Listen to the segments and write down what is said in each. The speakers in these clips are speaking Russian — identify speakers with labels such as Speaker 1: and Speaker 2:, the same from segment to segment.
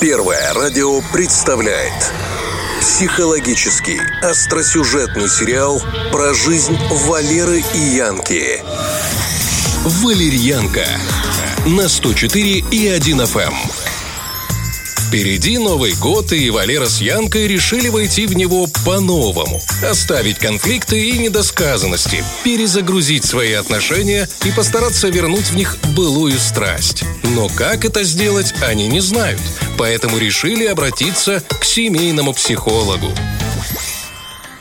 Speaker 1: Первое радио представляет психологический остросюжетный сериал про жизнь Валеры и Янки. Валерьянка на 104 и 1 FM. Впереди Новый год, и Валера с Янкой решили войти в него по-новому. Оставить конфликты и недосказанности, перезагрузить свои отношения и постараться вернуть в них былую страсть. Но как это сделать, они не знают, поэтому решили обратиться к семейному психологу.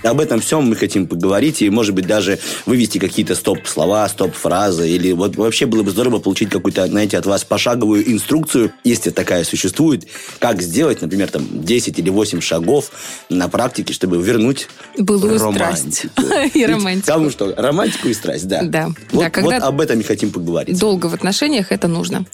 Speaker 2: Об этом всем мы хотим поговорить и, может быть, даже вывести какие-то стоп-слова, стоп-фразы. Или вот вообще было бы здорово получить какую-то, знаете, от вас пошаговую инструкцию, если такая существует, как сделать, например, там 10 или 8 шагов на практике, чтобы вернуть
Speaker 3: Былую
Speaker 2: романтику.
Speaker 3: страсть. И романтику.
Speaker 2: Потому что романтику и страсть, да.
Speaker 3: Да.
Speaker 2: Вот,
Speaker 3: Да, когда-
Speaker 2: вот об этом и хотим поговорить.
Speaker 3: Долго в отношениях это нужно.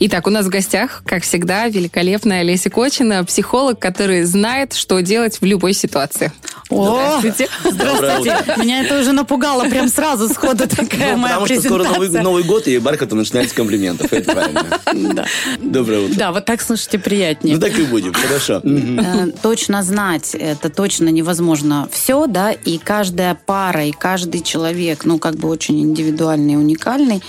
Speaker 3: Итак, у нас в гостях, как всегда, великолепная Леся Кочина, психолог, который знает, что делать в любой ситуации.
Speaker 4: О,
Speaker 3: Здравствуйте.
Speaker 4: здравствуйте. Меня это уже напугало прям сразу сходу такая
Speaker 2: Ну,
Speaker 4: моя
Speaker 2: потому что скоро Новый, год, и Бархату начинает с комплиментов. Это правильно. Доброе утро.
Speaker 4: Да, вот так слушайте приятнее.
Speaker 2: Ну так и будем, хорошо.
Speaker 4: Э, Точно знать это точно невозможно все, да, и каждая пара, и каждый человек, ну, как бы очень индивидуальный и уникальный.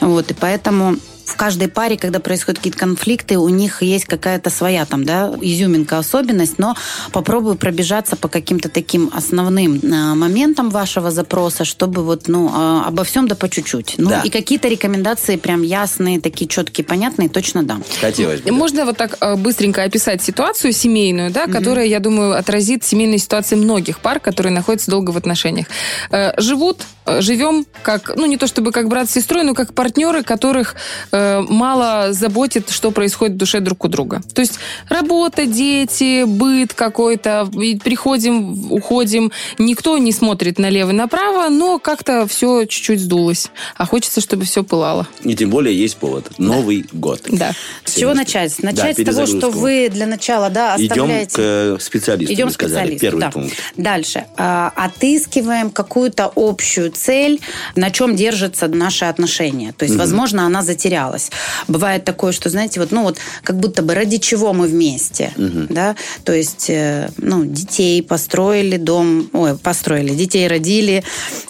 Speaker 4: Вот, и поэтому в каждой паре, когда происходят какие-то конфликты, у них есть какая-то своя там, да, изюминка, особенность, но попробую пробежаться по каким-то таким основным э, моментам вашего запроса, чтобы вот, ну, э, обо всем да по чуть-чуть. Ну,
Speaker 2: Да.
Speaker 4: и какие-то рекомендации прям ясные, такие четкие, понятные, точно дам.
Speaker 2: Хотелось бы. да.
Speaker 3: Можно вот так э, быстренько описать ситуацию семейную, да, которая, я думаю, отразит семейные ситуации многих пар, которые находятся долго в отношениях. Э, Живут, живем как, ну не то чтобы как брат с сестрой, но как партнеры, которых э, мало заботит, что происходит в душе друг у друга. То есть работа, дети, быт какой-то, и приходим, уходим, никто не смотрит налево и направо, но как-то все чуть-чуть сдулось. А хочется, чтобы все пылало.
Speaker 2: И тем более есть повод. Новый год.
Speaker 3: Да.
Speaker 4: С чего начать? Начать с того, что вы для начала, да,
Speaker 2: Идем
Speaker 4: оставляете...
Speaker 2: к э, специалисту,
Speaker 4: Идем к
Speaker 2: сказали.
Speaker 4: специалисту.
Speaker 2: Первый
Speaker 4: да.
Speaker 2: пункт.
Speaker 4: Дальше. А, Отыскиваем какую-то общую цель, на чем держатся наши отношения. То есть, возможно, она затерялась. Бывает такое, что, знаете, вот, ну вот, как будто бы ради чего мы вместе, да? То есть, э, ну, детей построили, дом, ой, построили, детей родили,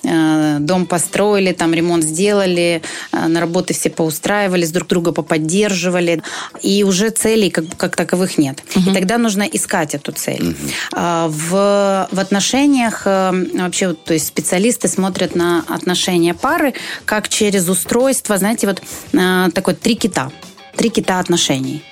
Speaker 4: э, дом построили, там ремонт сделали, э, на работы все поустраивались, друг друга поподдерживали, и уже целей как, как таковых нет. И тогда нужно искать эту цель. А, В, в отношениях вообще, то есть специалисты смотрят на отношения пары как через устройство, знаете, вот э, такой три кита. Три кита отношений.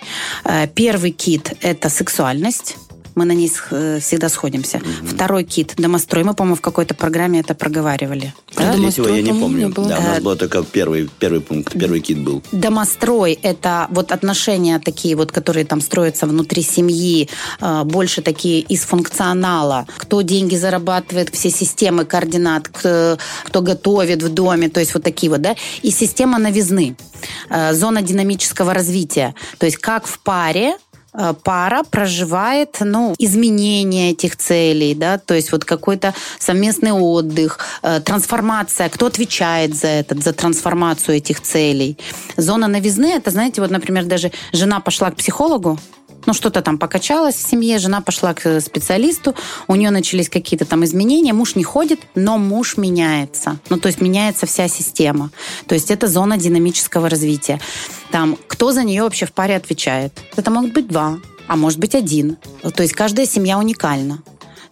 Speaker 4: Э, Первый кит – это сексуальность. Мы на ней э, всегда сходимся. Второй кит – домострой. Мы, по-моему, в какой-то программе это проговаривали. Да?
Speaker 2: Третьего я не помню.
Speaker 3: не было.
Speaker 2: Да, у нас
Speaker 4: Э,
Speaker 2: был только первый, первый пункт, первый кит был.
Speaker 4: Домострой – это вот отношения такие вот, которые там строятся внутри семьи, э, больше такие из функционала. Кто деньги зарабатывает, все системы координат, кто, кто готовит в доме, то есть вот такие вот, да. И система новизны, зона динамического развития. То есть как в паре пара проживает, ну, изменение этих целей, да, то есть вот какой-то совместный отдых, э, трансформация, кто отвечает за это, за трансформацию этих целей. Зона новизны, это, знаете, вот, например, даже жена пошла к психологу, ну, что-то там покачалось в семье, жена пошла к специалисту, у нее начались какие-то там изменения, муж не ходит, но муж меняется. Ну, то есть меняется вся система. То есть это зона динамического развития. Там, кто за нее вообще в паре отвечает? Это могут быть два, а может быть один. То есть каждая семья уникальна.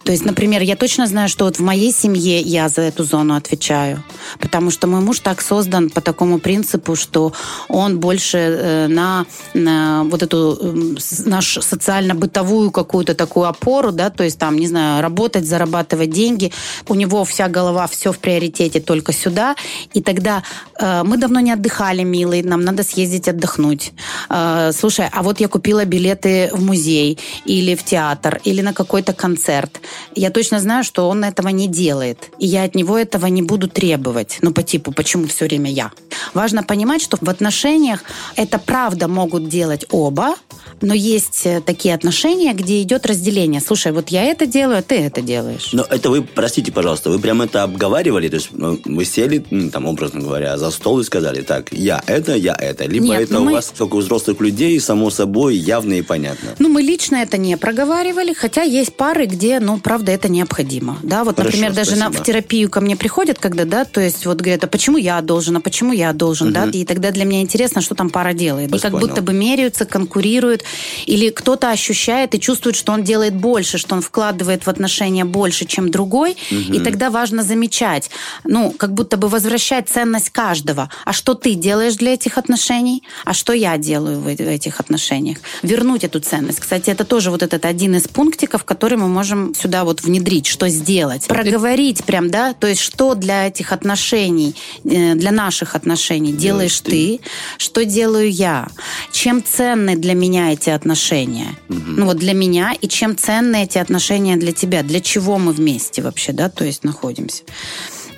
Speaker 4: То есть, например, я точно знаю, что вот в моей семье я за эту зону отвечаю, потому что мой муж так создан по такому принципу, что он больше э, на, на вот эту нашу социально-бытовую какую-то такую опору, да, то есть там, не знаю, работать, зарабатывать деньги, у него вся голова, все в приоритете только сюда, и тогда э, мы давно не отдыхали, милый, нам надо съездить отдохнуть. Э, слушай, а вот я купила билеты в музей или в театр, или на какой-то концерт. Я точно знаю, что он этого не делает. И я от него этого не буду требовать. Ну, по типу, почему все время я? Важно понимать, что в отношениях это правда могут делать оба, Но есть э, такие отношения, где идет разделение. Слушай, вот я это делаю, а ты это делаешь.
Speaker 2: Но это вы, простите, пожалуйста, вы прям это обговаривали? То есть ну, вы сели, там, образно говоря, за стол и сказали, так, я это, я это. Либо
Speaker 4: Нет,
Speaker 2: это
Speaker 4: ну
Speaker 2: у
Speaker 4: мы-
Speaker 2: вас, как у взрослых людей, само собой, явно и понятно.
Speaker 4: Ну, мы лично это не проговаривали, хотя есть пары, где, ну, правда, это необходимо. Да, вот,
Speaker 2: Хорошо,
Speaker 4: например, даже на- в терапию ко мне приходят, когда, да, то есть вот говорят, а почему я должен, а почему я должен, да, и тогда для меня интересно, что там пара делает. И
Speaker 2: Вас
Speaker 4: как
Speaker 2: понял.
Speaker 4: будто бы меряются, конкурируют, или кто-то ощущает и чувствует, что он делает больше, что он вкладывает в отношения больше, чем другой, и тогда важно замечать, ну, как будто бы возвращать ценность каждого. А что ты делаешь для этих отношений? А что я делаю в этих отношениях? Вернуть эту ценность. Кстати, это тоже вот этот один из пунктиков, который мы можем сюда вот внедрить, что сделать. Проговорить прям, да, то есть что для этих отношений, э, для наших отношений делаешь ты, что делаю я, чем ценны для меня эти отношения. Ну вот для меня и чем ценны эти отношения для тебя, для чего мы вместе вообще, да, то есть находимся.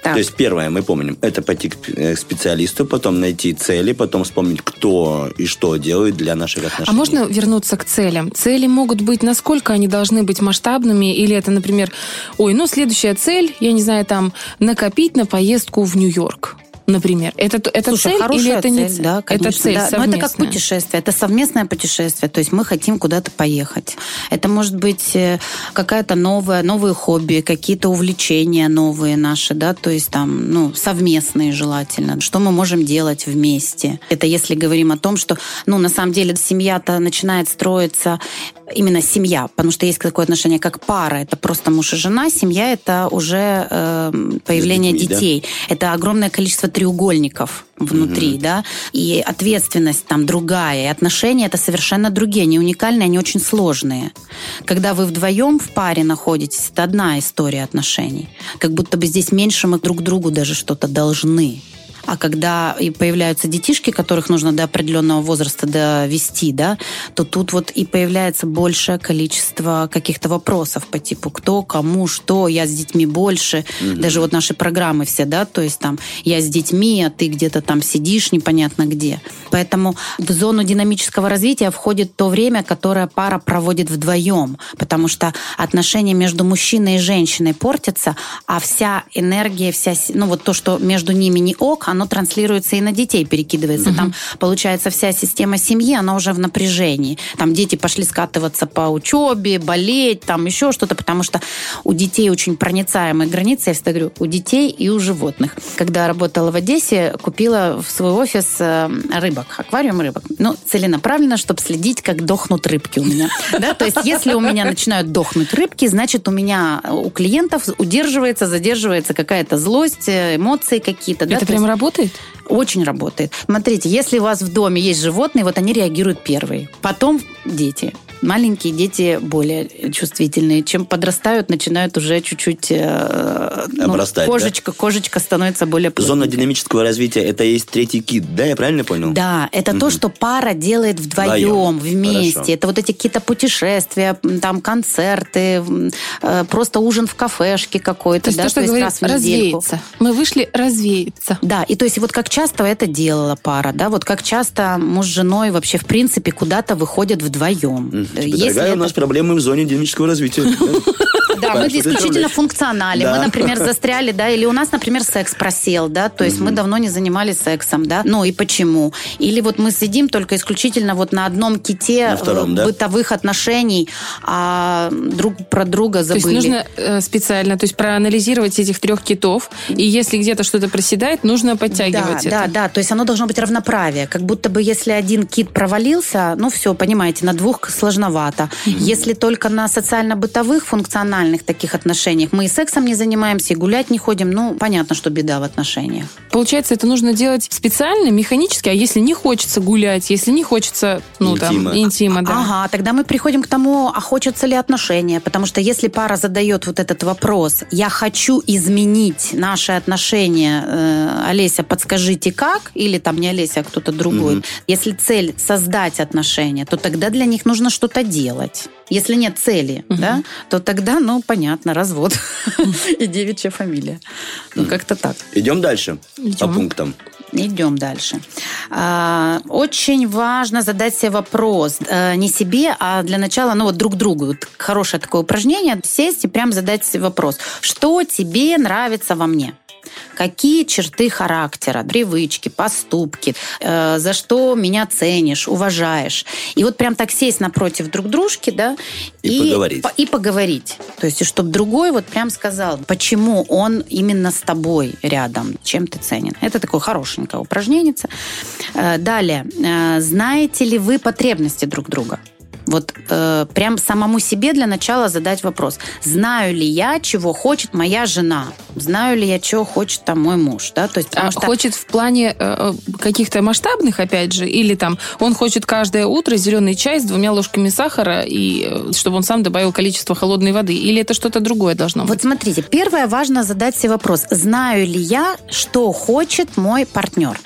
Speaker 4: Так.
Speaker 2: То есть первое, мы помним, это пойти к э, специалисту, потом найти цели, потом вспомнить, кто и что делает для наших отношений.
Speaker 3: А можно вернуться к целям? Цели могут быть, насколько они должны быть масштабными? Или это, например, ой, ну, следующая цель, я не знаю, там, накопить на поездку в Нью-Йорк, например. Это, это
Speaker 4: Слушай,
Speaker 3: цель или
Speaker 4: хорошая
Speaker 3: это не
Speaker 4: цель,
Speaker 3: цель?
Speaker 4: Да,
Speaker 3: это
Speaker 4: конечно,
Speaker 3: цель
Speaker 4: да. Но это как путешествие, это совместное путешествие. То есть мы хотим куда-то поехать. Это может быть э, какая-то новая, новые хобби, какие-то увлечения новые наши, да, то есть там, ну, совместные желательно. Что мы можем делать вместе? Это если говорим о том, что, ну, на самом деле семья-то начинает строиться именно семья, потому что есть такое отношение, как пара, это просто муж и жена, семья это уже э, появление
Speaker 2: детьми, да?
Speaker 4: детей, это огромное количество треугольников внутри, да, и ответственность там другая, и отношения это совершенно другие, они уникальные, они очень сложные. Когда вы вдвоем в паре находитесь, это одна история отношений, как будто бы здесь меньше мы друг другу даже что-то должны. А когда и появляются детишки, которых нужно до определенного возраста довести, да, то тут вот и появляется большее количество каких-то вопросов по типу кто, кому, что, я с детьми больше. Даже вот наши программы все, да, то есть там я с детьми, а ты где-то там сидишь непонятно где. Поэтому в зону динамического развития входит то время, которое пара проводит вдвоем, потому что отношения между мужчиной и женщиной портятся, а вся энергия, вся, ну вот то, что между ними не ок, оно транслируется и на детей перекидывается. Там получается вся система семьи, она уже в напряжении. Там дети пошли скатываться по учебе, болеть, там еще что-то, потому что у детей очень проницаемые границы, я всегда говорю, у детей и у животных. Когда работала в Одессе, купила в свой офис э, рыбок, аквариум рыбок. Ну, целенаправленно, чтобы следить, как дохнут рыбки у меня. Да? То есть, если у меня начинают дохнуть рыбки, значит, у меня, э, у клиентов удерживается, задерживается какая-то злость, э, эмоции какие-то. да?
Speaker 3: Это
Speaker 4: То
Speaker 3: прям
Speaker 4: есть
Speaker 3: работает?
Speaker 4: очень работает. Смотрите, если у вас в доме есть животные, вот они реагируют первые. Потом дети. Маленькие дети более чувствительные. Чем подрастают, начинают уже чуть-чуть... э, ну,
Speaker 2: Обрастать, да?
Speaker 4: кожечка, кожечка становится более
Speaker 2: Зона
Speaker 4: плотненькой.
Speaker 2: динамического развития это есть третий кит, да, я правильно понял?
Speaker 4: Да, это то, что пара делает вдвоем,
Speaker 2: Вдвоем.
Speaker 4: вместе.
Speaker 2: Хорошо.
Speaker 4: Это вот эти какие-то путешествия, там концерты, э, просто ужин в кафешке какой-то,
Speaker 3: То есть
Speaker 4: да,
Speaker 3: то, что говорит,
Speaker 4: раз в недельку.
Speaker 3: развеяться. Мы вышли развеяться.
Speaker 4: Да, и то есть вот как часто это делала пара, да, вот как часто муж с женой вообще в принципе куда-то выходят вдвоем.
Speaker 2: Типа,
Speaker 4: Если
Speaker 2: дорогая, у
Speaker 4: это-
Speaker 2: нас проблемы в зоне динамического развития.
Speaker 4: Да, мы исключительно функционали. Мы, например, застряли, да, или у нас, например, секс просел, да, то есть мы давно не занимались сексом, да, ну и почему? Или вот мы сидим только исключительно вот на одном ките э, бытовых отношений, а друг про друга
Speaker 3: То есть
Speaker 4: забыли.
Speaker 3: нужно э, специально, то есть проанализировать этих трех китов, и если где-то что-то проседает, нужно подтягивать
Speaker 4: да,
Speaker 3: это.
Speaker 4: Да, да, то есть оно должно быть равноправие. Как будто бы если один кит провалился, ну все, понимаете, на двух сложновато. Если только на социально-бытовых, функциональных таких отношениях мы и сексом не занимаемся, и гулять не ходим, ну понятно, что беда в отношениях.
Speaker 3: Получается, это нужно делать специально, механически, а если не хочется гулять, если не хочется, ну
Speaker 2: Интима.
Speaker 3: там, интима, да.
Speaker 4: Ага, тогда мы приходим к тому, а хочется ли отношения. Потому что если пара задает вот этот вопрос, я хочу изменить наши отношения, э, Олеся, подскажите как, или там не Олеся, а кто-то другой. Если цель создать отношения, то тогда для них нужно что-то делать. Если нет цели, да, то тогда, ну, Ну, понятно, развод. И девичья фамилия. Ну, как-то так.
Speaker 2: Идем дальше по пунктам.
Speaker 4: Идем дальше. А, Очень важно задать себе вопрос. э, Не себе, а для начала, ну вот друг другу. Вот хорошее такое упражнение. Сесть и прям задать себе вопрос. Что тебе нравится во мне? Какие черты характера, привычки, поступки, э, за что меня ценишь, уважаешь. И вот прям так сесть напротив друг дружки, да,
Speaker 2: И поговорить.
Speaker 4: по- и поговорить. То есть, чтобы другой вот прям сказал, почему он именно с тобой рядом, чем ты ценен. Это такое хорошенькое упражнение. Э, Далее. Э, Знаете ли вы потребности друг друга? Вот э, прям самому себе для начала задать вопрос. Знаю ли я, чего хочет моя жена? Знаю ли я, чего хочет там мой муж? Да? То есть,
Speaker 3: А
Speaker 4: что...
Speaker 3: хочет в плане э, каких-то масштабных, опять же, или там он хочет каждое утро зеленый чай с двумя ложками сахара, и э, чтобы он сам добавил количество холодной воды, или это что-то другое должно быть?
Speaker 4: Вот смотрите, первое важно задать себе вопрос. Знаю ли я, что хочет мой партнер?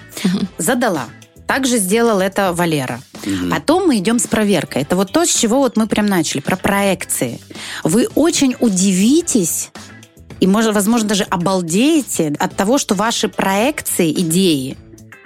Speaker 4: Задала. Также сделал это Валера. Потом мы идем с проверкой. Это вот то, с чего вот мы прям начали, про проекции. Вы очень удивитесь и, может, возможно, даже обалдеете от того, что ваши проекции, идеи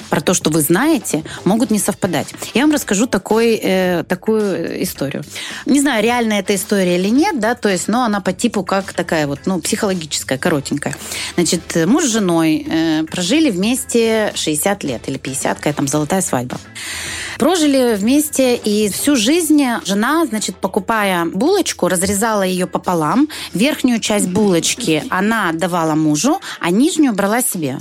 Speaker 4: про то, что вы знаете, могут не совпадать. Я вам расскажу такой, э, такую историю. Не знаю, реальная эта история или нет, да, то есть, но она по типу как такая вот, ну, психологическая, коротенькая. Значит, муж с женой э, прожили вместе 60 лет или 50, какая там золотая свадьба. Прожили вместе, и всю жизнь жена, значит, покупая булочку, разрезала ее пополам. Верхнюю часть булочки она отдавала мужу, а нижнюю брала себе.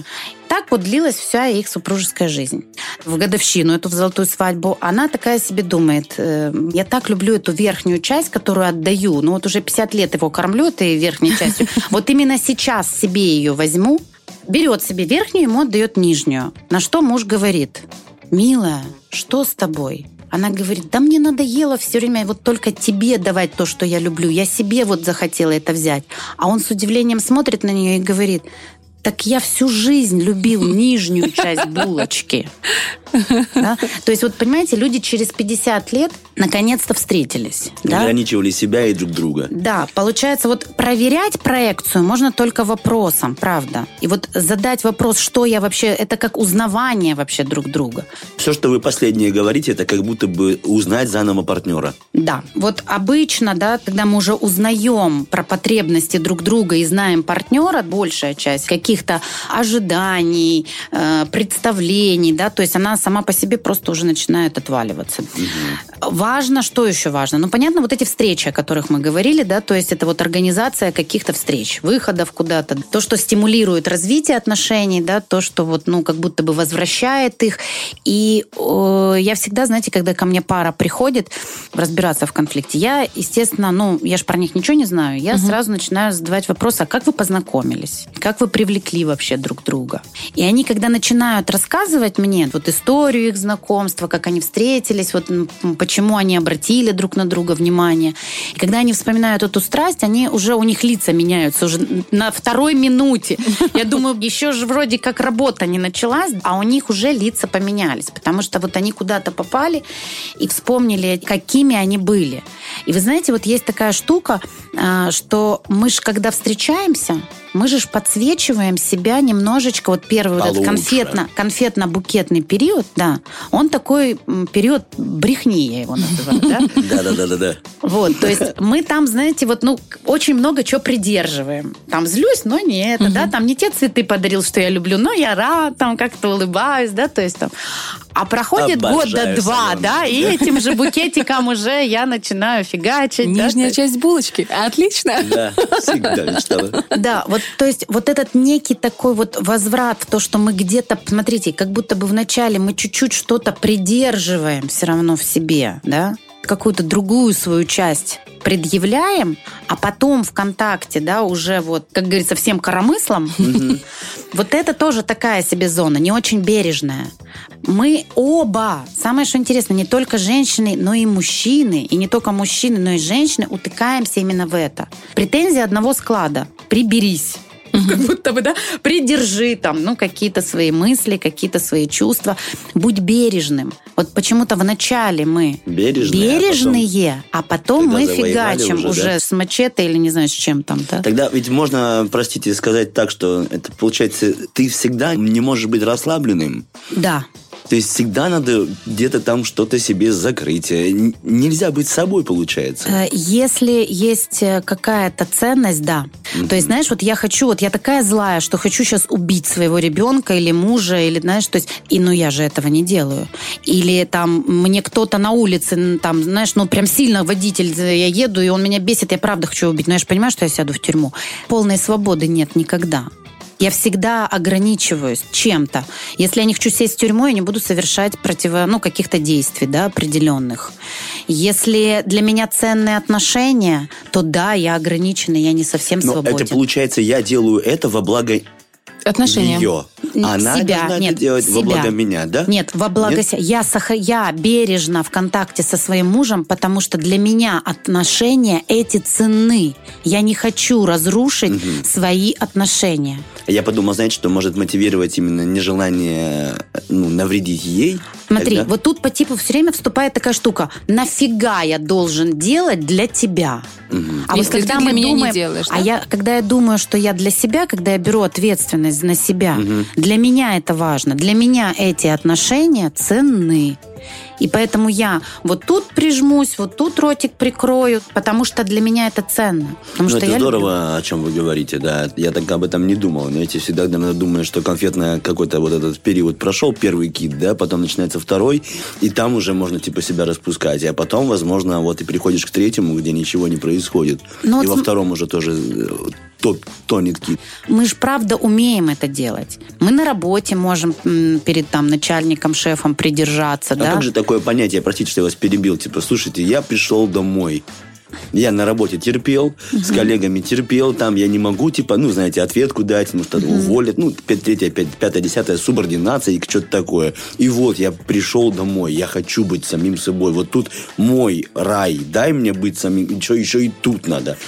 Speaker 4: Так вот длилась вся их супружеская жизнь. В годовщину эту в золотую свадьбу она такая себе думает, «Э, я так люблю эту верхнюю часть, которую отдаю, ну вот уже 50 лет его кормлю этой верхней частью, вот именно сейчас себе ее возьму, берет себе верхнюю, ему отдает нижнюю. На что муж говорит, милая, что с тобой? Она говорит, да мне надоело все время вот только тебе давать то, что я люблю. Я себе вот захотела это взять. А он с удивлением смотрит на нее и говорит, так я всю жизнь любил нижнюю часть булочки. Да? То есть, вот понимаете, люди через 50 лет наконец-то встретились. Да?
Speaker 2: Ограничивали себя и друг друга.
Speaker 4: Да, получается, вот проверять проекцию можно только вопросом, правда. И вот задать вопрос, что я вообще, это как узнавание вообще друг друга.
Speaker 2: Все, что вы последнее говорите, это как будто бы узнать заново партнера.
Speaker 4: Да, вот обычно, да, когда мы уже узнаем про потребности друг друга и знаем партнера, большая часть каких-то ожиданий, э, представлений, да, то есть она сама по себе просто уже начинает отваливаться. Важно, что еще важно? Ну, понятно, вот эти встречи, о которых мы говорили, да, то есть это вот организация каких-то встреч, выходов куда-то, то, что стимулирует развитие отношений, да, то, что вот, ну, как будто бы возвращает их. И э, я всегда, знаете, когда ко мне пара приходит разбираться в конфликте, я, естественно, ну, я же про них ничего не знаю, я сразу начинаю задавать вопрос, а как вы познакомились? Как вы привлекли вообще друг друга? И они, когда начинают рассказывать мне вот историю их знакомства, как они встретились, вот почему они обратили друг на друга внимание. И когда они вспоминают эту страсть, они уже, у них лица меняются уже на второй минуте. Я думаю, еще же вроде как работа не началась, а у них уже лица поменялись, потому что вот они куда-то попали и вспомнили, какими они были. И вы знаете, вот есть такая штука, а, что мы же, когда встречаемся, мы же ж подсвечиваем себя немножечко, вот первый вот этот конфетно, конфетно-букетный период, да, он такой период брехни, я его называю, да?
Speaker 2: Да-да-да-да-да.
Speaker 4: Вот, то есть мы там, знаете, вот, ну, очень много чего придерживаем. Там злюсь, но не это, да, там не те цветы подарил, что я люблю, но я рад, там как-то улыбаюсь, да, то есть там... А проходит
Speaker 2: Обожаю
Speaker 4: года два,
Speaker 2: салон.
Speaker 4: да, и этим же букетиком уже я начинаю фигачить.
Speaker 3: Нижняя часть булочки. Отлично.
Speaker 2: Да, всегда мечтала.
Speaker 4: Да, вот, то есть, вот этот некий такой вот возврат в то, что мы где-то, смотрите, как будто бы вначале мы чуть-чуть что-то придерживаем все равно в себе, да, какую-то другую свою часть предъявляем, а потом в контакте, да, уже вот, как говорится, всем коромыслом, вот это тоже такая себе зона, не очень бережная. Мы оба, самое что интересно, не только женщины, но и мужчины, и не только мужчины, но и женщины утыкаемся именно в это. Претензии одного склада. Приберись. Как будто бы, да, придержи там, ну, какие-то свои мысли, какие-то свои чувства. Будь бережным. Вот почему-то вначале мы
Speaker 2: Бережные, а
Speaker 4: бережные, а потом,
Speaker 2: Когда
Speaker 4: мы
Speaker 2: завоевали
Speaker 4: фигачим
Speaker 2: уже,
Speaker 4: уже,
Speaker 2: да?
Speaker 4: с мачете или не знаю, с чем там, да?
Speaker 2: Тогда ведь можно, простите, сказать так, что это получается, ты всегда не можешь быть расслабленным.
Speaker 4: Да.
Speaker 2: То есть всегда надо где-то там что-то себе закрыть. Э, Нельзя быть собой, получается.
Speaker 4: Э, Если есть э, какая-то ценность, да. То есть, знаешь, вот я хочу, вот я такая злая, что хочу сейчас убить своего ребенка или мужа, или, знаешь, то есть, и ну я же этого не делаю. Или там мне кто-то на улице, там, знаешь, ну прям сильно водитель, я еду, и он меня бесит, я правда хочу убить. Но я же понимаю, что я сяду в тюрьму. Полной свободы нет никогда. Я всегда ограничиваюсь чем-то. Если я не хочу сесть в тюрьму, я не буду совершать противо, ну, каких-то действий, да, определенных. Если для меня ценные отношения, то да, я ограничена, я не совсем
Speaker 2: Но
Speaker 4: свободен.
Speaker 2: это получается, я делаю это во благо
Speaker 3: Отношения.
Speaker 2: ее. А она
Speaker 4: себя,
Speaker 2: должна
Speaker 4: нет,
Speaker 2: это делать во
Speaker 4: себя.
Speaker 2: благо меня, да?
Speaker 4: Нет, во благо
Speaker 2: Нет?
Speaker 4: себя. Я, сох- я бережна в контакте со своим мужем, потому что для меня отношения эти ценны. Я не хочу разрушить свои отношения.
Speaker 2: Я подумал, знаете, что может мотивировать именно нежелание ну, навредить ей.
Speaker 4: Смотри,
Speaker 2: Тогда-
Speaker 4: вот тут по типу все время вступает такая штука. Нафига я должен делать для тебя? А
Speaker 3: Если ты для меня не делаешь,
Speaker 4: а
Speaker 3: да?
Speaker 4: я, когда я думаю, что я для себя, когда я беру ответственность на себя, для меня это важно. Для меня эти отношения ценны. И поэтому я вот тут прижмусь, вот тут ротик прикрою, потому что для меня это ценно. Потому
Speaker 2: Ну,
Speaker 4: что
Speaker 2: это
Speaker 4: я люблю.
Speaker 2: здорово, о чем вы говорите, да. Я так об этом не думал. Знаете, всегда наверное, думаю, что конфетно какой-то вот этот период прошел, первый кит, да, потом начинается второй, и там уже можно типа себя распускать. А потом, возможно, вот и приходишь к третьему, где ничего не происходит.
Speaker 4: Ну,
Speaker 2: и
Speaker 4: вот
Speaker 2: во
Speaker 4: см-
Speaker 2: втором уже тоже э, топ- тонет кит.
Speaker 4: Мы же правда умеем это делать. Мы на работе можем перед там начальником, шефом придержаться,
Speaker 2: А
Speaker 4: да?
Speaker 2: как же такое понятие, простите, что я вас перебил, типа, слушайте, я пришел домой, я на работе терпел, с коллегами терпел, там я не могу, типа, ну, знаете, ответку дать, потому что уволят, ну, третья, пятая, десятая, субординация и что-то такое. И вот я пришел домой, я хочу быть самим собой. Вот тут мой рай, дай мне быть самим, что еще и тут надо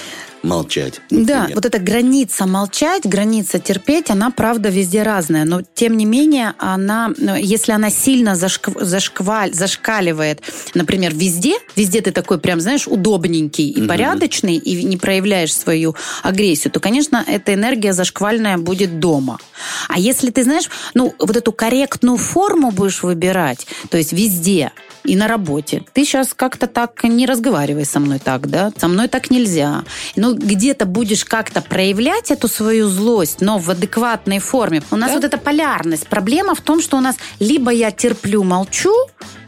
Speaker 2: молчать.
Speaker 4: Да,
Speaker 2: например.
Speaker 4: вот эта граница молчать, граница терпеть, она, правда, везде разная. Но, тем не менее, она, ну, если она сильно зашкв- зашкваль- зашкаливает, например, везде, везде ты такой прям, знаешь, удобненький и порядочный, и не проявляешь свою агрессию, то, конечно, эта энергия зашквальная будет дома. А если ты, знаешь, ну, вот эту корректную форму будешь выбирать, то есть везде, и на работе. Ты сейчас как-то так не разговаривай со мной так, да? Со мной так нельзя. Ну, где-то будешь как-то проявлять эту свою злость, но в адекватной форме. У нас
Speaker 3: Да.
Speaker 4: вот эта полярность. Проблема в том, что у нас либо я терплю, молчу,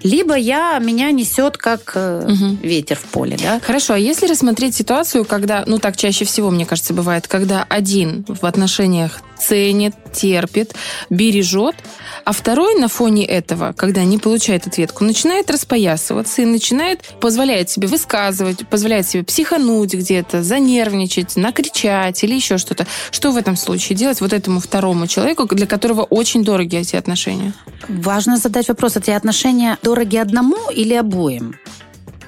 Speaker 4: либо я меня несет как э, ветер в поле, да?
Speaker 3: Хорошо, а если рассмотреть ситуацию, когда, ну так чаще всего, мне кажется, бывает, когда один в отношениях ценит, терпит, бережет, а второй на фоне этого, когда не получает ответку, начинает распоясываться и начинает, позволяет себе высказывать, позволяет себе психануть где-то, занервничать, накричать или еще что-то. Что в этом случае делать вот этому второму человеку, для которого очень дороги эти отношения?
Speaker 4: Важно задать вопрос, эти отношения дороги одному или обоим?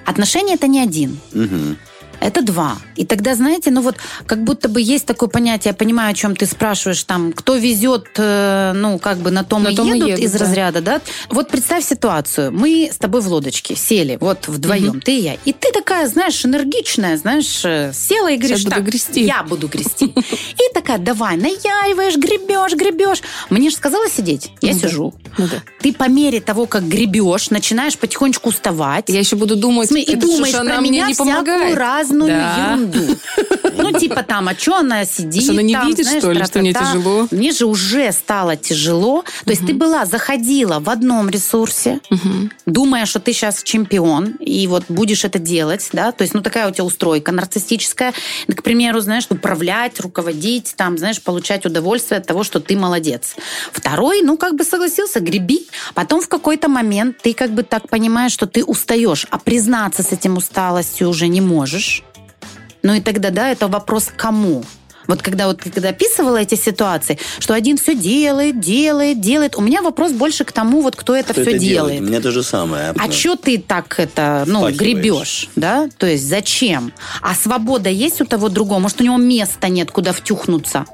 Speaker 4: Отношения это не один.
Speaker 2: Мгм.
Speaker 4: Это два. И тогда, знаете, ну вот как будто бы есть такое понятие, я понимаю, о чем ты спрашиваешь, там, кто везет, э, ну, как бы на том,
Speaker 3: На
Speaker 4: и,
Speaker 3: том и
Speaker 4: едут
Speaker 3: едут,
Speaker 4: из
Speaker 3: да.
Speaker 4: разряда, да? Вот представь ситуацию. Мы с тобой в лодочке сели, вот вдвоем, ты и я. И ты такая, знаешь, энергичная, знаешь, э, села и говоришь,
Speaker 3: Сейчас буду
Speaker 4: так,
Speaker 3: грести.
Speaker 4: я буду грести. И такая, давай, наяриваешь, гребешь, гребешь. Мне же сказала сидеть, я
Speaker 3: Ну
Speaker 4: сижу.
Speaker 3: Ну.
Speaker 4: Ты по мере того, как гребешь, начинаешь потихонечку уставать.
Speaker 3: Я еще буду думать,
Speaker 4: и думаешь про меня
Speaker 3: не помогает.
Speaker 4: Разную
Speaker 3: Да.
Speaker 4: ерунду. Ну, типа там, а что она сидит?
Speaker 3: Что, она не
Speaker 4: там,
Speaker 3: видит,
Speaker 4: знаешь,
Speaker 3: что ли, что мне тяжело?
Speaker 4: Мне же уже стало тяжело. То есть ты была, заходила в одном ресурсе, думая, что ты сейчас чемпион, и вот будешь это делать, да, то есть, ну, такая у тебя устройка нарциссическая, к примеру, знаешь, управлять, руководить, там, знаешь, получать удовольствие от того, что ты молодец. Второй, ну, как бы согласился, греби. Потом в какой-то момент ты как бы так понимаешь, что ты устаешь, а признаться с этим усталостью уже не можешь. Ну и тогда, да, это вопрос кому. Вот когда вот когда описывала эти ситуации, что один все делает, делает, делает. У меня вопрос больше к тому, вот кто это
Speaker 2: Кто
Speaker 4: все
Speaker 2: это делает?
Speaker 4: делает.
Speaker 2: У меня то же самое.
Speaker 4: А что ты так это, ну, гребешь, да? То есть зачем? А свобода есть у того другого? Может, у него места нет, куда втюхнуться?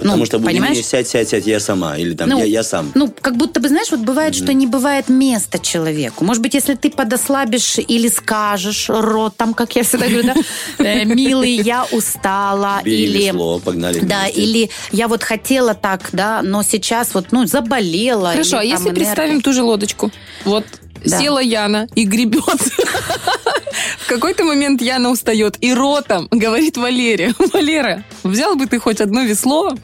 Speaker 2: Потому
Speaker 4: ну,
Speaker 2: что будем
Speaker 4: понимаешь?
Speaker 2: мне сядь, сядь, сядь, я сама. Или там, я, я сам.
Speaker 4: Ну, как будто бы, знаешь, вот бывает, что не бывает места человеку. Может быть, если ты подослабишь или скажешь ротом, как я всегда говорю, да, э, милый, я устала, или...
Speaker 2: весло, погнали.
Speaker 4: Да, или я вот хотела так, да, но сейчас вот, ну, заболела.
Speaker 3: Хорошо, а если
Speaker 4: там
Speaker 3: представим ту же лодочку? Вот
Speaker 4: Да.
Speaker 3: села Яна и гребет. В какой-то момент Яна устает и ротом говорит Валере, Валера, взял бы ты хоть одно весло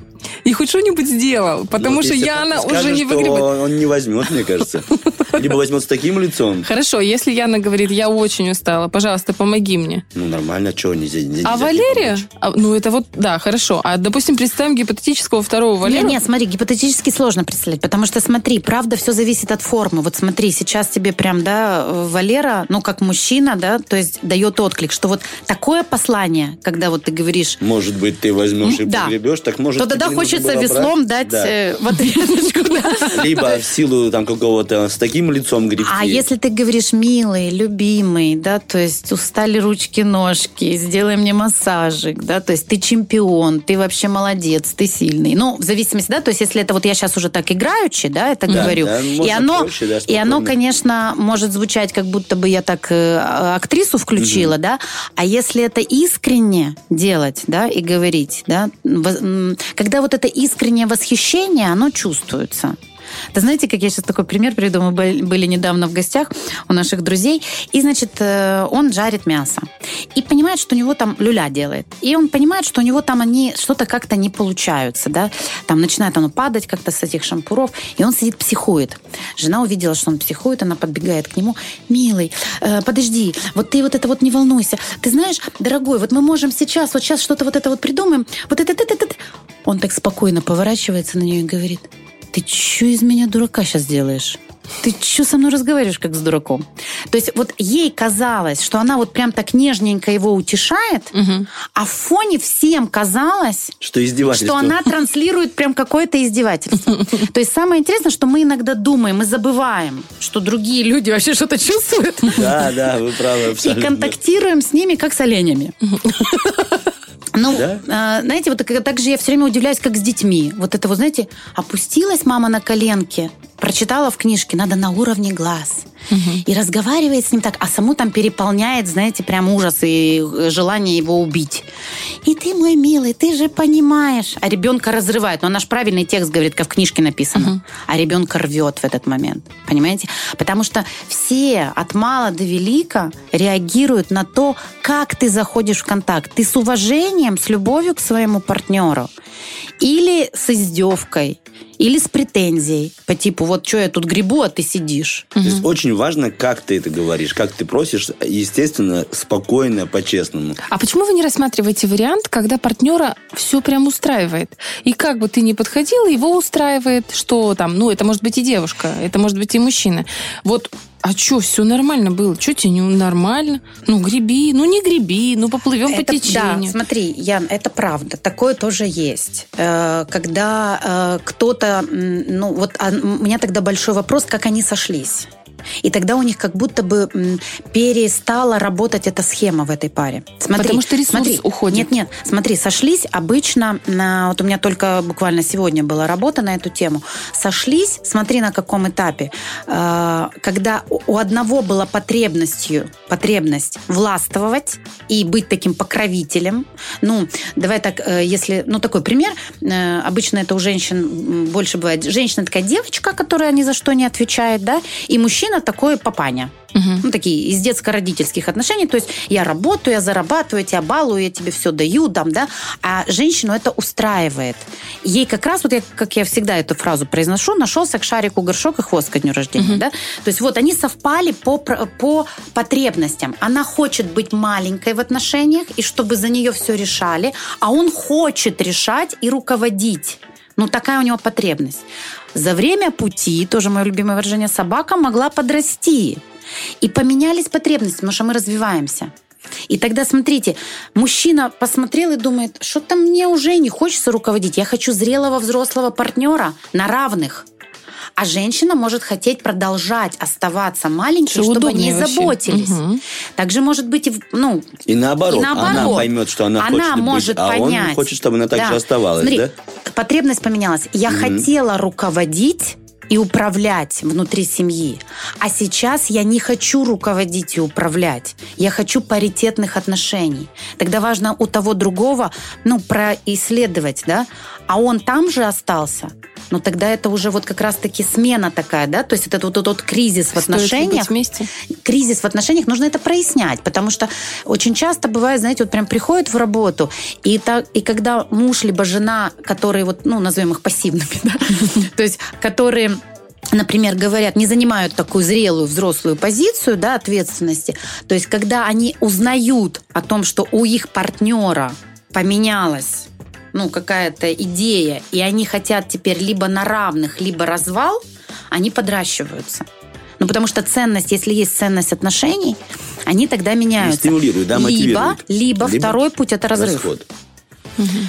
Speaker 3: и хоть что-нибудь сделал, потому
Speaker 2: Ну,
Speaker 3: что Яна
Speaker 2: скажешь,
Speaker 3: уже не
Speaker 2: что
Speaker 3: выгребет.
Speaker 2: Он не возьмет, мне кажется. Либо возьмет с таким лицом.
Speaker 3: Хорошо, если Яна говорит, я очень устала, пожалуйста, помоги мне.
Speaker 2: Ну, нормально, что нельзя, нельзя
Speaker 3: А Валерия, а, ну это вот, да, хорошо. А, допустим, представим гипотетического второго Валеру.
Speaker 4: Нет, нет, смотри, гипотетически сложно представлять, потому что, смотри, правда, все зависит от формы. Вот смотри, сейчас тебе прям, да, Валера, ну, как мужчина, да, то есть дает отклик, что вот такое послание, когда вот ты говоришь,
Speaker 2: Может быть, ты возьмешь и
Speaker 4: Да.
Speaker 2: погребешь, так может...
Speaker 4: то тогда хочется веслом
Speaker 2: брать.
Speaker 4: дать
Speaker 2: Да.
Speaker 4: э, в ответочку, да.
Speaker 2: Либо в силу там какого-то с таким лицом гребти.
Speaker 4: А если ты говоришь милый, любимый, да, то есть устали ручки-ножки, сделай мне массажик, да, то есть ты чемпион, ты вообще молодец, ты сильный. Ну, в зависимости, да, то есть если это вот я сейчас уже так играючи, да, это
Speaker 2: Да,
Speaker 4: говорю,
Speaker 2: да,
Speaker 4: и оно,
Speaker 2: проще, да,
Speaker 4: и оно, конечно, может звучать, как будто бы я так э, актрису включила, да, а если это искренне делать, да, и говорить, да, когда вот это искреннее восхищение, оно чувствуется. Да знаете, как я сейчас такой пример приведу. Мы были недавно в гостях у наших друзей, и, значит, э, он жарит мясо. И понимает, что у него там люля делает. И он понимает, что у него там они что-то как-то не получаются, да. Там начинает оно падать как-то с этих шампуров, и он сидит, психует. Жена увидела, что он психует, она подбегает к нему. «Милый, э, подожди, вот ты вот это вот не волнуйся. Ты знаешь, дорогой, вот мы можем сейчас, вот сейчас что-то вот это вот придумаем, вот это, это, это, это». Он так спокойно поворачивается на нее и говорит, ты что из меня дурака сейчас делаешь? Ты что со мной разговариваешь, как с дураком? То есть вот ей казалось, что она вот прям так нежненько его утешает, а в фоне всем казалось,
Speaker 2: Что издевательство.
Speaker 4: что она транслирует прям какое-то издевательство. То есть самое интересное, что мы иногда думаем и забываем, что другие люди вообще что-то чувствуют.
Speaker 2: Да, да, вы правы
Speaker 4: И
Speaker 2: абсолютно.
Speaker 4: контактируем с ними, как с оленями. Ну,
Speaker 2: Да?
Speaker 4: а, знаете, вот так так же я все время удивляюсь, как с детьми. Вот это вот, знаете, опустилась мама на коленки, прочитала в книжке, надо на уровне глаз. И разговаривает с ним так, а саму там переполняет, знаете, прям ужас и э, желание его убить. И ты, мой милый, ты же понимаешь. А ребенка разрывает. Но наш правильный текст говорит, как в книжке написано. А ребенка рвет в этот момент. Понимаете? Потому что все от мала до велика реагируют на то, как ты заходишь в контакт. Ты с уважением, с любовью к своему партнеру. Или с издевкой. Или с претензией. По типу, вот что я тут грибу, а ты сидишь.
Speaker 2: То есть очень важно, как ты это говоришь, как ты просишь, естественно, спокойно, по-честному.
Speaker 3: А почему вы не рассматриваете вариант, когда партнера все прям устраивает? И как бы ты ни подходил, его устраивает, что там, ну, это может быть и девушка, это может быть и мужчина. Вот а что, все нормально было? Что тебе не нормально? Ну, греби, ну не греби, ну поплывем по
Speaker 4: Это-
Speaker 3: течению.
Speaker 4: Да, смотри, Ян, это правда. Такое тоже есть. Э, Когда э, кто-то, ну вот а, у меня тогда большой вопрос, как они сошлись. И тогда у них как будто бы перестала работать эта схема в этой паре. Смотри,
Speaker 3: Потому что ресурс
Speaker 4: смотри,
Speaker 3: уходит.
Speaker 4: Нет, нет, смотри, сошлись обычно, на- вот у меня только буквально сегодня была работа на эту тему, сошлись, смотри на каком этапе, э, когда у одного была потребностью, потребность властвовать и быть таким покровителем. Ну, давай так, э, если, ну, такой пример, э, обычно это у женщин больше бывает. Женщина такая девочка, которая ни за что не отвечает, да, и мужчина такой папаня.
Speaker 3: Мгм.
Speaker 4: Ну, такие из детско-родительских отношений. То есть я работаю, я зарабатываю, я тебя балую, я тебе все даю, дам, да. А женщину это устраивает. Ей как раз, вот я, как я всегда эту фразу произношу, нашелся к шарику горшок и хвост ко дню рождения, да. То есть вот они совпали по, по потребностям. Она хочет быть маленькой в отношениях, и чтобы за нее все решали, а он хочет решать и руководить. Ну, такая у него потребность. За время пути, тоже мое любимое выражение, собака могла подрасти. И поменялись потребности, потому что мы развиваемся. И тогда, смотрите, мужчина посмотрел и думает, что-то мне уже не хочется руководить. Я хочу зрелого взрослого партнера на равных. А женщина может хотеть продолжать оставаться маленькой,
Speaker 3: Что
Speaker 4: чтобы о
Speaker 3: удобнее
Speaker 4: ней
Speaker 3: вообще.
Speaker 4: заботились.
Speaker 3: Мгм.
Speaker 4: Также может быть и, ну,
Speaker 2: И наоборот,
Speaker 4: И наоборот.
Speaker 2: она поймет, что она,
Speaker 4: Она
Speaker 2: хочет
Speaker 4: может
Speaker 2: быть, а
Speaker 4: понять.
Speaker 2: он хочет, чтобы она так
Speaker 4: Да.
Speaker 2: же оставалась,
Speaker 4: Смотри,
Speaker 2: да?
Speaker 4: Потребность поменялась. Я хотела руководить и управлять внутри семьи. А сейчас я не хочу руководить и управлять. Я хочу паритетных отношений. Тогда важно у того другого, ну, происследовать, да? А он там же остался. Ну, тогда это уже вот как раз-таки смена такая, да? То есть это вот тот, тот кризис в отношениях
Speaker 3: вместе?
Speaker 4: кризис в отношениях, нужно это прояснять, потому что очень часто бывает, знаете, вот прям приходит в работу, и, так, и когда муж либо жена, которые вот, ну, назовем их пассивными, да, то есть которые например, говорят, не занимают такую зрелую взрослую позицию да, ответственности. То есть, когда они узнают о том, что у их партнера поменялась ну, какая-то идея, и они хотят теперь либо на равных, либо развал, они подращиваются. Ну, потому что ценность, если есть ценность отношений, они тогда меняются.
Speaker 2: стимулируют, да,
Speaker 4: либо,
Speaker 2: мотивируют.
Speaker 4: либо,
Speaker 2: Либо
Speaker 4: второй путь это разрыв.
Speaker 2: Расход.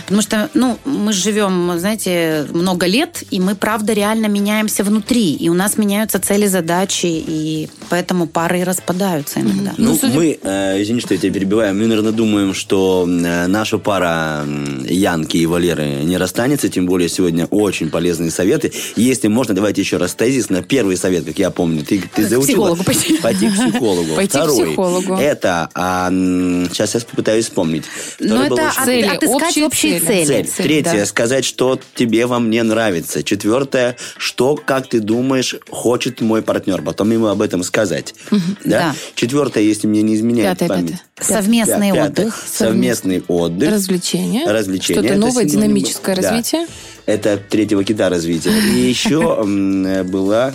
Speaker 4: Потому что, ну, мы живем, знаете, много лет, и мы, правда, реально меняемся внутри. И у нас меняются цели, задачи, и поэтому пары и распадаются иногда.
Speaker 2: Ну, мы, э, извини, что я тебя перебиваю, мы, наверное, думаем, что э, наша пара Янки и Валеры не расстанется, тем более сегодня очень полезные советы. Если можно, давайте еще раз тезис на первый совет, как я помню. Ты, ты
Speaker 4: К
Speaker 2: заучила?
Speaker 4: психологу пойти.
Speaker 2: Пойти к психологу.
Speaker 3: Пойти к
Speaker 2: Второй.
Speaker 3: психологу.
Speaker 2: Это, а, сейчас я попытаюсь вспомнить.
Speaker 4: Но
Speaker 2: Второй был
Speaker 4: это от-
Speaker 3: Цели,
Speaker 4: отыскать
Speaker 3: общие
Speaker 4: общие
Speaker 3: цели.
Speaker 4: цели.
Speaker 2: Цель. Третье,
Speaker 3: да.
Speaker 2: сказать, что тебе во мне нравится. Четвертое, что, как ты думаешь, хочет мой партнер. Потом ему об этом сказать. Да?
Speaker 4: Да.
Speaker 2: Четвертое, если мне не изменяет
Speaker 3: Пятое,
Speaker 2: память.
Speaker 3: пятое.
Speaker 4: Совместный
Speaker 2: Пятое.
Speaker 4: отдых.
Speaker 2: Совместный отдых.
Speaker 3: Развлечения.
Speaker 2: Развлечения.
Speaker 3: Что-то новое,
Speaker 2: синоним.
Speaker 3: динамическое
Speaker 2: Да.
Speaker 3: развитие.
Speaker 2: Это третьего кита развития. И еще м, была...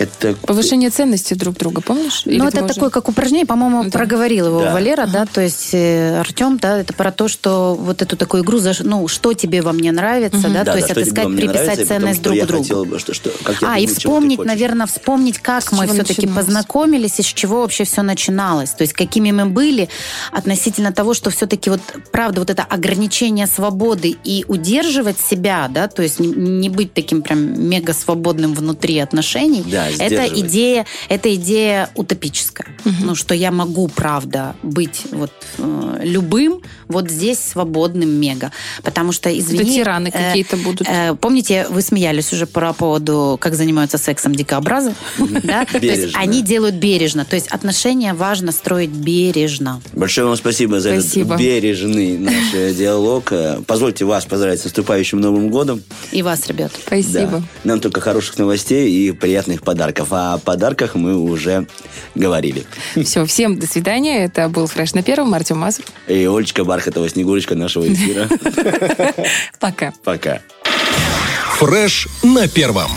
Speaker 2: Это...
Speaker 3: Повышение ценности друг друга, помнишь? Или
Speaker 4: Ну, это
Speaker 3: уже-
Speaker 4: такое, как упражнение, по-моему,
Speaker 3: Да.
Speaker 4: проговорил его
Speaker 2: Да.
Speaker 4: Валера, да, то есть э, Артем, да, это про то, что вот эту такую игру, за ну, что тебе во мне нравится, да,
Speaker 2: Да,
Speaker 4: то
Speaker 2: да,
Speaker 4: есть отыскать, приписать
Speaker 2: нравится, потом,
Speaker 4: ценность друг другу.
Speaker 2: хотел бы, что, что, как я
Speaker 4: А,
Speaker 2: думаю,
Speaker 4: и вспомнить, наверное, вспомнить, как
Speaker 3: С
Speaker 4: мы все-таки познакомились и с чего вообще все начиналось. То есть какими мы были относительно того, что все-таки вот, правда, вот это ограничение свободы и удерживать себя, да, то есть не, не быть таким прям мега свободным внутри отношений,
Speaker 2: Да,
Speaker 4: это идея, это идея утопическая. Ну, что я могу, правда, быть вот э, любым, вот здесь свободным мега. Потому что, извини...
Speaker 3: тираны
Speaker 4: э,
Speaker 3: какие-то будут.
Speaker 4: э, помните, вы смеялись уже про поводу, как занимаются сексом дикообразы? Да? То есть они делают бережно. То есть отношения важно строить бережно.
Speaker 2: Большое вам спасибо за этот бережный наш э, диалог. Э, Позвольте вас поздравить с наступающим Новым годом.
Speaker 4: И вас, ребят.
Speaker 3: Спасибо.
Speaker 2: Нам только хороших новостей и приятных подарков. А о подарках мы уже говорили.
Speaker 3: Все, всем до свидания. Это был Фреш на первом. Артем Мазур.
Speaker 2: И Олечка Бархатова, Снегурочка нашего эфира.
Speaker 3: Пока.
Speaker 2: Пока.
Speaker 1: Фреш на первом.